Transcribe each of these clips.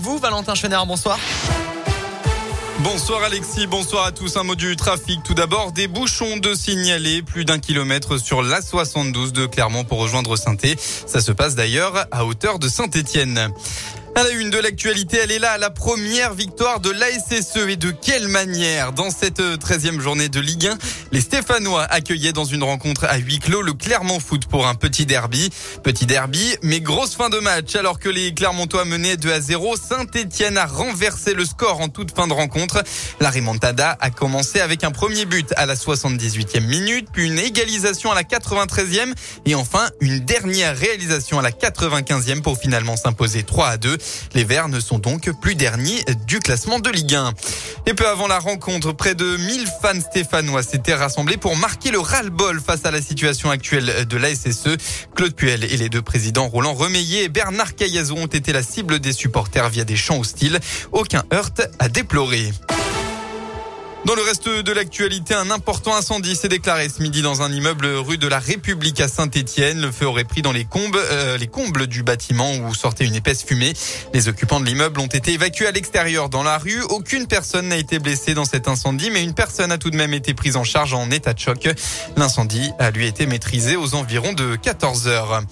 vous, Valentin Chenard. Bonsoir. Bonsoir Alexis, bonsoir à tous. Un mot du trafic. Tout d'abord, des bouchons de signaler plus d'un kilomètre sur la 72 de Clermont pour rejoindre saint Ça se passe d'ailleurs à hauteur de Saint-Étienne. À la une de l'actualité, elle est là, la première victoire de l'ASSE et de quelle manière Dans cette 13e journée de Ligue 1, les Stéphanois accueillaient dans une rencontre à huis clos le Clermont Foot pour un petit derby. Petit derby, mais grosse fin de match alors que les Clermontois menaient 2 à 0. Saint-Etienne a renversé le score en toute fin de rencontre. La remontada a commencé avec un premier but à la 78e minute, puis une égalisation à la 93e et enfin une dernière réalisation à la 95e pour finalement s'imposer 3 à 2. Les Verts ne sont donc plus derniers du classement de Ligue 1. Et peu avant la rencontre, près de 1000 fans stéphanois s'étaient rassemblés pour marquer le ras-le-bol face à la situation actuelle de la SSE. Claude Puel et les deux présidents Roland Remeillet et Bernard Cayazo ont été la cible des supporters via des chants hostiles. Aucun heurt à déplorer. Dans le reste de l'actualité, un important incendie s'est déclaré ce midi dans un immeuble rue de la République à Saint-Étienne. Le feu aurait pris dans les combles, euh, les combles du bâtiment où sortait une épaisse fumée. Les occupants de l'immeuble ont été évacués à l'extérieur dans la rue. Aucune personne n'a été blessée dans cet incendie, mais une personne a tout de même été prise en charge en état de choc. L'incendie a lui été maîtrisé aux environs de 14 heures.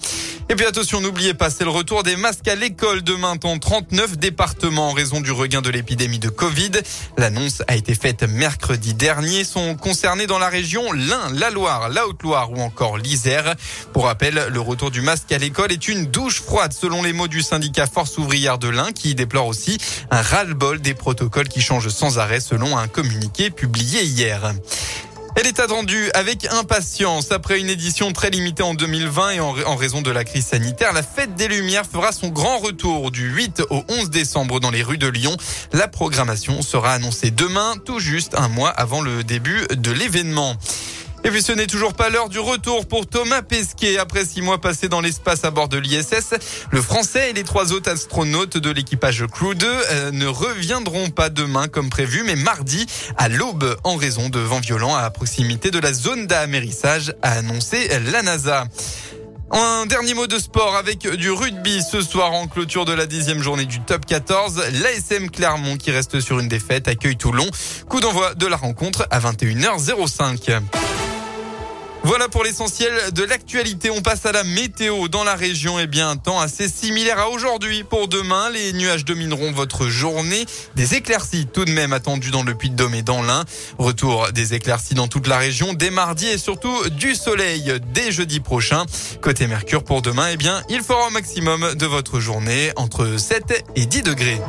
Et puis attention, n'oubliez pas, c'est le retour des masques à l'école demain dans 39 départements en raison du regain de l'épidémie de Covid. L'annonce a été faite mercredi dernier. Sont concernés dans la région l'Ain, la Loire, la Haute-Loire ou encore l'Isère. Pour rappel, le retour du masque à l'école est une douche froide selon les mots du syndicat Force ouvrière de l'Ain qui déplore aussi un ras-le-bol des protocoles qui changent sans arrêt selon un communiqué publié hier. Elle est attendue avec impatience. Après une édition très limitée en 2020 et en, raison de la crise sanitaire, la Fête des Lumières fera son grand retour du 8 au 11 décembre dans les rues de Lyon. La programmation sera annoncée demain, tout juste un mois avant le début de l'événement. Et puis ce n'est toujours pas l'heure du retour pour Thomas Pesquet. Après six mois passés dans l'espace à bord de l'ISS, le Français et les trois autres astronautes de l'équipage Crew 2 euh, ne reviendront pas demain comme prévu, mais mardi à l'aube en raison de vents violents à proximité de la zone d'amérissage, a annoncé la NASA. Un dernier mot de sport avec du rugby ce soir en clôture de la dixième journée du top 14. L'ASM Clermont qui reste sur une défaite accueille Toulon. Coup d'envoi de la rencontre à 21h05. Voilà pour l'essentiel de l'actualité. On passe à la météo dans la région. Eh bien, un temps assez similaire à aujourd'hui. Pour demain, les nuages domineront votre journée. Des éclaircies tout de même attendues dans le Puy-de-Dôme et dans l'Ain. Retour des éclaircies dans toute la région dès mardi et surtout du soleil dès jeudi prochain. Côté Mercure pour demain, eh bien, il fera au maximum de votre journée entre 7 et 10 degrés.